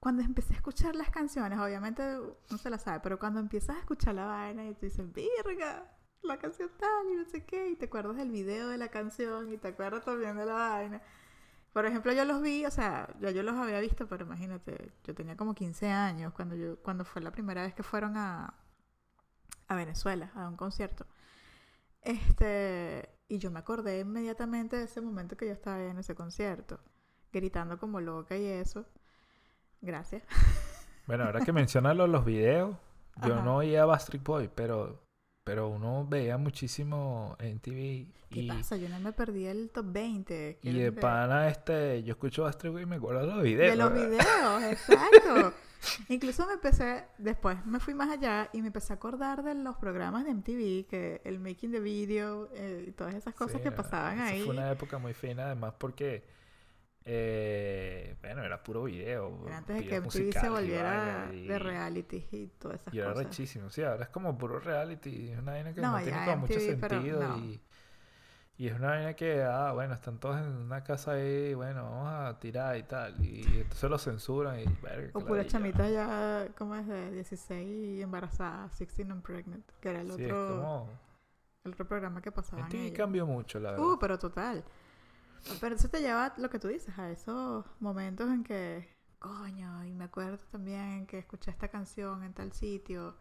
Speaker 1: cuando empecé a escuchar las canciones, obviamente no se las sabe, pero cuando empiezas a escuchar la vaina y tú dices, virga, la canción tal y no sé qué, y te acuerdas del video de la canción y te acuerdas también de la vaina. Por ejemplo, yo los vi, o sea, ya yo los había visto, pero imagínate, yo tenía como 15 años cuando yo cuando fue la primera vez que fueron a a Venezuela a un concierto. Este, y yo me acordé inmediatamente de ese momento que yo estaba en ese concierto, gritando como loca y eso. Gracias.
Speaker 2: Bueno, ahora que mencionas lo- los videos, yo
Speaker 1: Ajá.
Speaker 2: no oía Backstreet Boy, pero, pero uno veía muchísimo en TV
Speaker 1: ¿Qué
Speaker 2: y,
Speaker 1: pasa? Yo no me perdí el top 20.
Speaker 2: y de pana este, yo escucho Backstreet Boy y me acuerdo de los videos.
Speaker 1: De los
Speaker 2: ¿verdad?
Speaker 1: videos, exacto. Incluso me empecé, después me fui más allá y me empecé a acordar de los programas de MTV, que el Making the Video eh, y todas esas cosas
Speaker 2: Sí,
Speaker 1: que pasaban ahí.
Speaker 2: Fue una época muy fina, además porque, eh, bueno, era puro video.
Speaker 1: Era antes de que MTV se
Speaker 2: y
Speaker 1: volviera
Speaker 2: y-
Speaker 1: de reality y todas esas
Speaker 2: Y era
Speaker 1: cosas.
Speaker 2: rechísimo, sí, ahora es como puro reality, es una vaina que
Speaker 1: No,
Speaker 2: no, tiene como mucho
Speaker 1: MTV,
Speaker 2: sentido
Speaker 1: no.
Speaker 2: y, y es una vaina que, ah, bueno, están todos en una casa ahí, bueno, vamos a tirar y tal, y entonces lo censuran y, verga,
Speaker 1: O
Speaker 2: qué
Speaker 1: pura
Speaker 2: ladilla.
Speaker 1: chamita ya, como es de 16 y embarazada, 16 and pregnant, que era el
Speaker 2: Sí, es
Speaker 1: otro,
Speaker 2: como,
Speaker 1: el otro programa que pasaban
Speaker 2: MTV cambió mucho, la verdad.
Speaker 1: Uh, pero total. Pero eso te lleva lo que tú dices, a esos momentos en que, coño, y me acuerdo también que escuché esta canción en tal sitio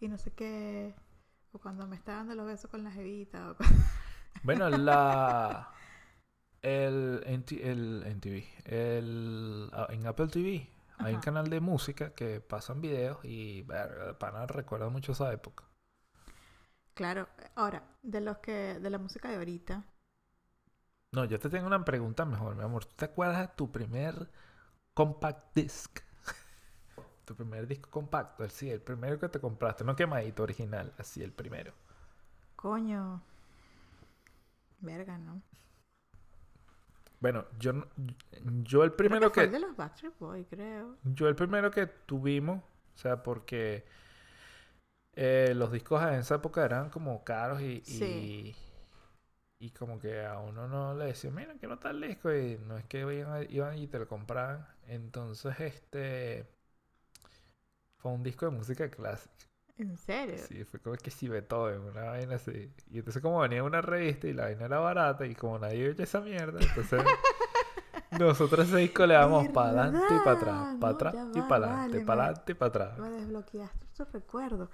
Speaker 1: y no sé qué, o cuando me está dando los besos con la jevita, o
Speaker 2: Bueno, la... El, NT el NTV, el, ah, en Apple TV hay un canal de música que pasan videos y, verga, pana recuerda mucho esa época.
Speaker 1: Claro, ahora, de los que, de la música de ahorita,
Speaker 2: No, yo te tengo una pregunta mejor, mi amor. ¿Tú te acuerdas de tu primer compact disc? Tu primer disco compacto, el sí, el primero que te compraste, no quemadito original, así el primero.
Speaker 1: coño, verga, ¿no?
Speaker 2: Bueno, yo no- yo el
Speaker 1: Creo
Speaker 2: primero
Speaker 1: fue
Speaker 2: que
Speaker 1: el de los Backstreet Boys, creo.
Speaker 2: yo el primero que tuvimos, o sea, porque eh, los discos en esa época eran como caros y,
Speaker 1: Sí.
Speaker 2: y como que a uno no le decían, mira, quiero tal disco y no es que iban, y te lo compraban. Entonces, este fue un disco de música clásica.
Speaker 1: ¿En serio?
Speaker 2: Sí, fue como que si Beethoven, una vaina así. Y entonces como venía una revista y la vaina era barata y como nadie oye esa mierda, entonces nosotros ese disco le damos para adelante y para atrás, para atrás y para adelante,
Speaker 1: vale,
Speaker 2: para adelante y para atrás.
Speaker 1: Me desbloqueaste estos recuerdos.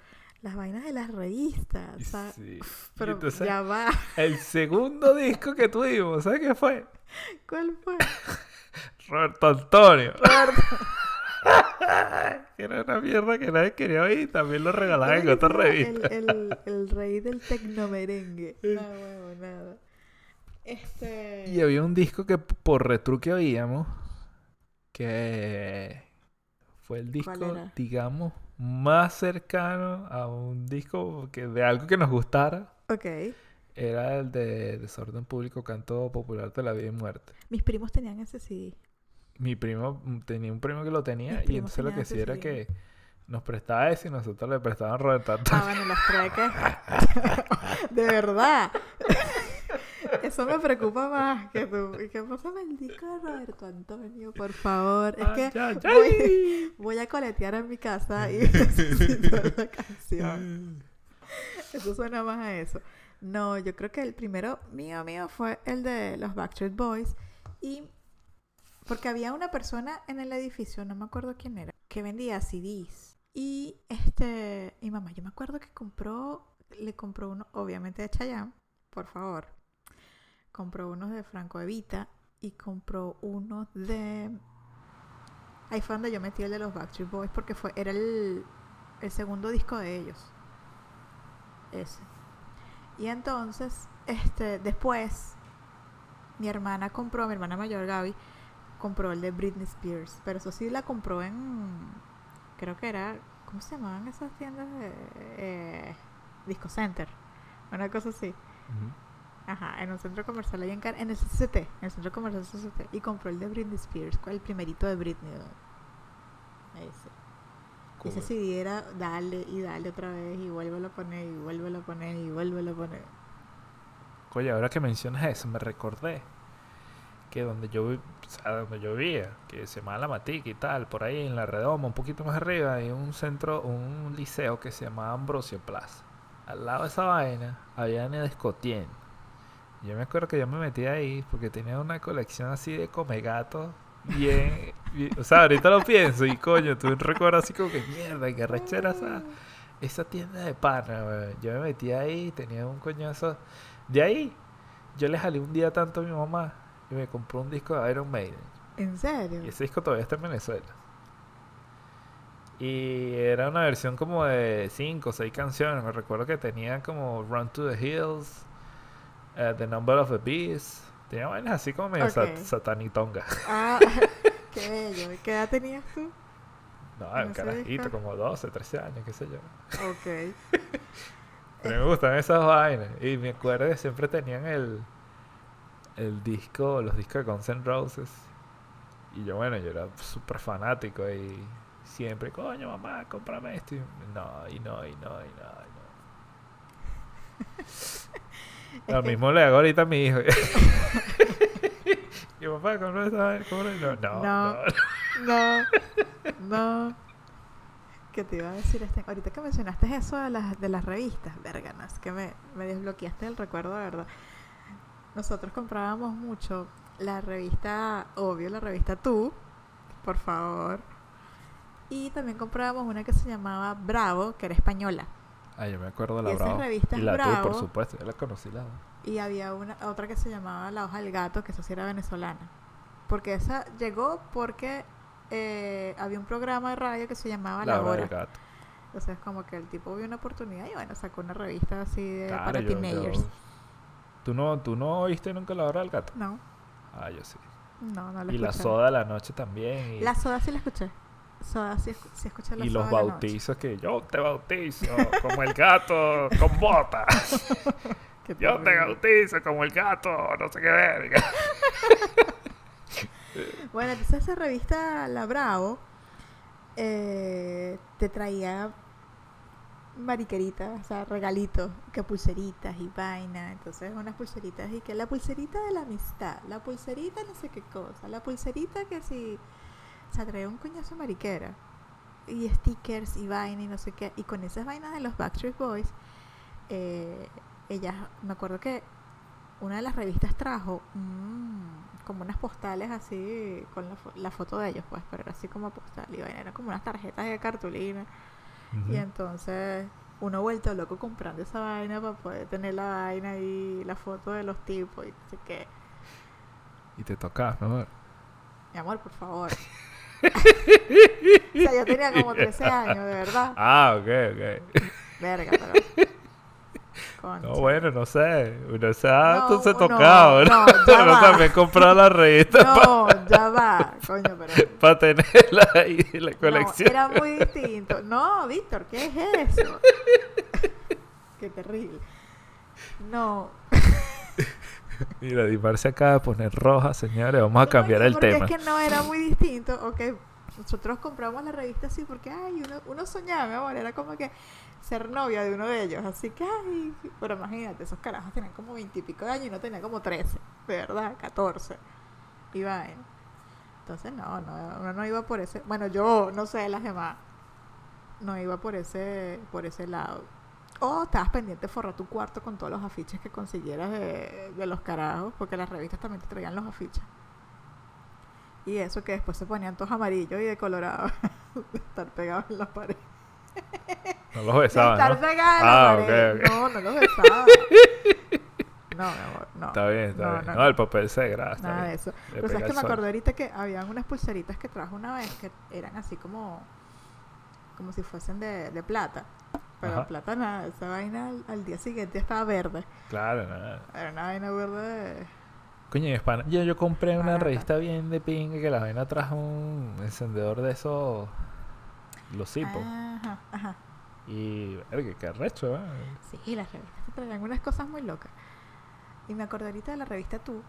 Speaker 1: Las vainas de las revistas.
Speaker 2: Y
Speaker 1: o sea,
Speaker 2: sí. Y
Speaker 1: Pero
Speaker 2: entonces
Speaker 1: ya va.
Speaker 2: el segundo disco que tuvimos, ¿sabes qué fue?
Speaker 1: ¿Cuál fue?
Speaker 2: Roberto Antonio.
Speaker 1: Roberto.
Speaker 2: era una mierda que nadie quería oír, también lo regalaban en otra revista.
Speaker 1: El, el, el rey del tecnomerengue. No, huevo, nada. Este.
Speaker 2: Y había un disco que por retruque oíamos, que fue el disco, digamos, más cercano a un disco que de algo que nos gustara.
Speaker 1: Ok.
Speaker 2: Era el de Desorden Público, Canto Popular de la Vida y Muerte.
Speaker 1: Mis primos tenían ese CD.
Speaker 2: Mi primo, mm, tenía un primo que lo tenía y entonces lo que hacía era que nos prestaba ese y nosotros le prestaban Roberto
Speaker 1: Ah,
Speaker 2: Antonio.
Speaker 1: bueno, los treques. de verdad. Eso me preocupa más que tú. ¿Y qué pasa con el disco de Roberto Antonio? Por favor. Es que
Speaker 2: Ay, ay,
Speaker 1: voy,
Speaker 2: ay.
Speaker 1: voy a coletear en mi casa y necesito la canción. Eso suena más a eso. No, yo creo que el primero mío mío fue el de los Backstreet Boys y porque había una persona en el edificio, no me acuerdo quién era, que vendía CDs y este mi mamá, yo me acuerdo que compró le compró uno obviamente de Chayanne, por favor. Compró unos de Franco Evita y compró unos de Ahí fue donde yo metí el de los Backstreet Boys porque fue era el el segundo disco de ellos. Ese. Y entonces, este, después, mi hermana compró, mi hermana mayor Gaby, compró el de Britney Spears. Pero eso sí la compró en, creo que era, ¿cómo se llamaban esas tiendas de eh, Disco Center? Una cosa así. Ajá, en un centro comercial ahí en, Car- en el CCT, en el centro comercial CCT. Y compró el de Britney Spears, el primerito de Britney. Ese. Y ese
Speaker 2: Cool.
Speaker 1: CD era dale y dale otra vez y vuélvelo a poner y vuélvelo a poner y vuélvelo a poner.
Speaker 2: Oye, ahora que mencionas eso, me recordé que donde yo, o sea, donde yo vivía, que se llama La Matica y tal, por ahí en la redoma, un poquito más arriba, hay un centro, un liceo que se llamaba Ambrosio Plaza. Al lado de esa vaina había una discotien. Yo me acuerdo que yo me metí ahí porque tenía una colección así de come gatos bien, bien- o sea, ahorita lo pienso y coño, tú recuerdas así como que mierda, que rechera esa, esa tienda de pana. Yo me metí ahí, tenía un coñazo. De ahí, yo le jalé un día tanto a mi mamá y me compró un disco de Iron Maiden.
Speaker 1: ¿En serio?
Speaker 2: Y ese disco todavía está en Venezuela. Y era una versión como de 5 o 6 canciones. Me recuerdo que tenía como Run to the Hills, eh, The Number of the Beast. Tenía vainas así como medio sat-
Speaker 1: Ok.
Speaker 2: satanitonga.
Speaker 1: Ah, qué bello. ¿Qué edad tenías tú?
Speaker 2: No,
Speaker 1: ¿En
Speaker 2: un carajito, como 12, 13 años, qué sé yo.
Speaker 1: Ok.
Speaker 2: Pero me gustan esas vainas. Y me acuerdo que siempre tenían el, el disco, los discos de Guns N' Roses. Y yo, bueno, yo era súper fanático y siempre, coño, mamá, cómprame esto. Y no, y no, y no, y no, y no. Lo mismo le hago ahorita a mi hijo. y papá, compra- No, no,
Speaker 1: No.
Speaker 2: no.
Speaker 1: No, no. ¿Qué te iba a decir? Este? Ahorita que mencionaste eso de las, de las revistas, verganas, que me, me desbloqueaste el recuerdo, de verdad. Nosotros comprábamos mucho la revista, obvio, la revista Tú, por favor. Y también comprábamos una que se llamaba Bravo, que era española.
Speaker 2: Ah, yo me acuerdo de
Speaker 1: Y
Speaker 2: la Bravo.
Speaker 1: revistas
Speaker 2: Y la tú, por
Speaker 1: Bravo.
Speaker 2: supuesto, yo la conocí la
Speaker 1: Y había una otra que se llamaba La hoja del gato, que esa sí era venezolana. Porque esa llegó porque eh, había un programa de radio que se llamaba La,
Speaker 2: La hora del gato.
Speaker 1: Entonces como que el tipo vio una oportunidad y bueno, sacó una revista así de,
Speaker 2: Claro,
Speaker 1: para
Speaker 2: yo-
Speaker 1: teenagers.
Speaker 2: yo- ¿Tú no, ¿Tú no oíste nunca la hora del gato?
Speaker 1: No,
Speaker 2: Ah, yo sí.
Speaker 1: no, no la
Speaker 2: Y la soda de la noche también. Y,
Speaker 1: La soda sí la escuché. Soda sí, sí
Speaker 2: y los bautizos que yo te bautizo como el gato con botas. Yo te bautizo como el gato, no sé qué verga.
Speaker 1: Bueno, entonces esa revista La Bravo eh, te traía mariqueritas, o sea, regalitos, que pulseritas y vaina. Entonces unas pulseritas y que la pulserita de la amistad, la pulserita no sé qué cosa, la pulserita que si se traía un coñazo mariquera. Y stickers y vaina y no sé qué. Y con esas vainas de los Backstreet Boys, eh, ellas, me acuerdo que una de las revistas trajo mm, como unas postales así con la, fo- la foto de ellos, pues, pero era así como postal y vaina, eran como unas tarjetas de cartulina. Y entonces uno vuelto loco comprando esa vaina para poder tener la vaina y la foto de los tipos y no sé qué.
Speaker 2: Y te tocas, ¿no?
Speaker 1: Mi amor, por favor. o sea, yo tenía como 13 años, de verdad.
Speaker 2: Ah, ok, ok.
Speaker 1: Verga, pero. Concha.
Speaker 2: No, bueno, no sé. Uno se ha
Speaker 1: No,
Speaker 2: entonces
Speaker 1: no,
Speaker 2: tocado, ¿no?
Speaker 1: no, ya va.
Speaker 2: también comprar la revista
Speaker 1: No, ya va, coño, pero.
Speaker 2: para tenerla ahí en la
Speaker 1: No,
Speaker 2: colección.
Speaker 1: era muy distinto. No, Víctor, ¿qué es eso? Qué terrible. No.
Speaker 2: Mira, Dimar se acaba de poner roja, señores. Vamos a
Speaker 1: No,
Speaker 2: cambiar
Speaker 1: no,
Speaker 2: el
Speaker 1: porque
Speaker 2: tema.
Speaker 1: Es que no era muy distinto. Ok, nosotros compramos la revista así porque, ay, uno, uno soñaba, mi amor. Era como que ser novia de uno de ellos. Así que, ay, pero imagínate, esos carajos tenían como veintipico de años y uno tenía como 13, de verdad, 14. Y vaina. Entonces, no, no, uno no iba por ese. Bueno, yo, no sé, las demás. No iba por ese, por ese lado. O estabas pendiente de forrar tu cuarto con todos los afiches que consiguieras de, de los carajos, porque las revistas también te traían los afiches. Y eso que después se ponían todos amarillos y decolorados de estar pegados en la pared.
Speaker 2: No los besaban,
Speaker 1: estar
Speaker 2: ¿no?
Speaker 1: pegados en
Speaker 2: Ah,
Speaker 1: pared. No, no los besaba. No, mi amor, no.
Speaker 2: Está bien, está
Speaker 1: No,
Speaker 2: bien.
Speaker 1: no,
Speaker 2: el papel se grasa.
Speaker 1: Nada de eso.
Speaker 2: Le
Speaker 1: Pero sabes que me acordé ahorita que habían unas pulseritas que trajo una vez que eran así como como si fuesen de, de plata. Pero
Speaker 2: Ajá.
Speaker 1: plata nada, esa vaina al, al día siguiente estaba verde.
Speaker 2: Claro, nada.
Speaker 1: Era una vaina verde.
Speaker 2: Coño, en España, yo, yo compré una revista bien de pinga que la vaina trajo un encendedor de esos. Los Zippo.
Speaker 1: Ajá, ajá.
Speaker 2: Y, verga, qué arrecho, ¿eh?
Speaker 1: Sí, las revistas te traían unas cosas muy locas. Y me acordé ahorita de la revista Tú,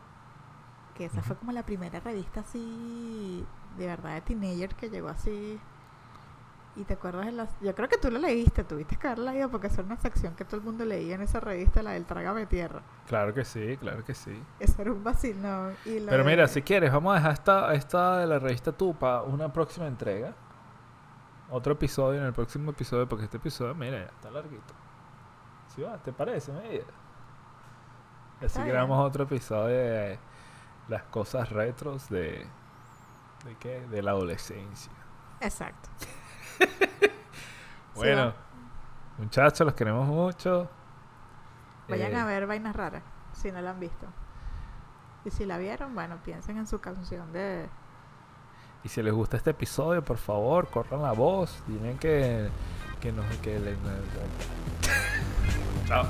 Speaker 1: que esa fue como la primera revista así, de verdad, de teenager que llegó así. Y te acuerdas de las... Yo creo que tú lo leíste, tuviste que haberla leído porque era una sección que todo el mundo leía en esa revista, la del Trágame Tierra.
Speaker 2: Claro que sí, claro que sí.
Speaker 1: Eso era un vacilón. Y
Speaker 2: Pero
Speaker 1: de-
Speaker 2: mira, si quieres, vamos a dejar esta, esta de la revista Tupa una próxima entrega. Otro episodio en el próximo episodio, porque este episodio, mira, ya está larguito. ¿Sí va? ¿Te parece? Mira. Así
Speaker 1: bien.
Speaker 2: grabamos otro episodio de las cosas retros de... ¿De qué? De la adolescencia.
Speaker 1: Exacto.
Speaker 2: Bueno, muchachos, los queremos mucho.
Speaker 1: Vayan
Speaker 2: Eh,
Speaker 1: a ver Vainas Raras, si no la han visto. Y si la vieron, bueno, piensen en su canción de...
Speaker 2: Y si les gusta este episodio, por favor, corran la voz. Tienen que, que nos que le- Chao.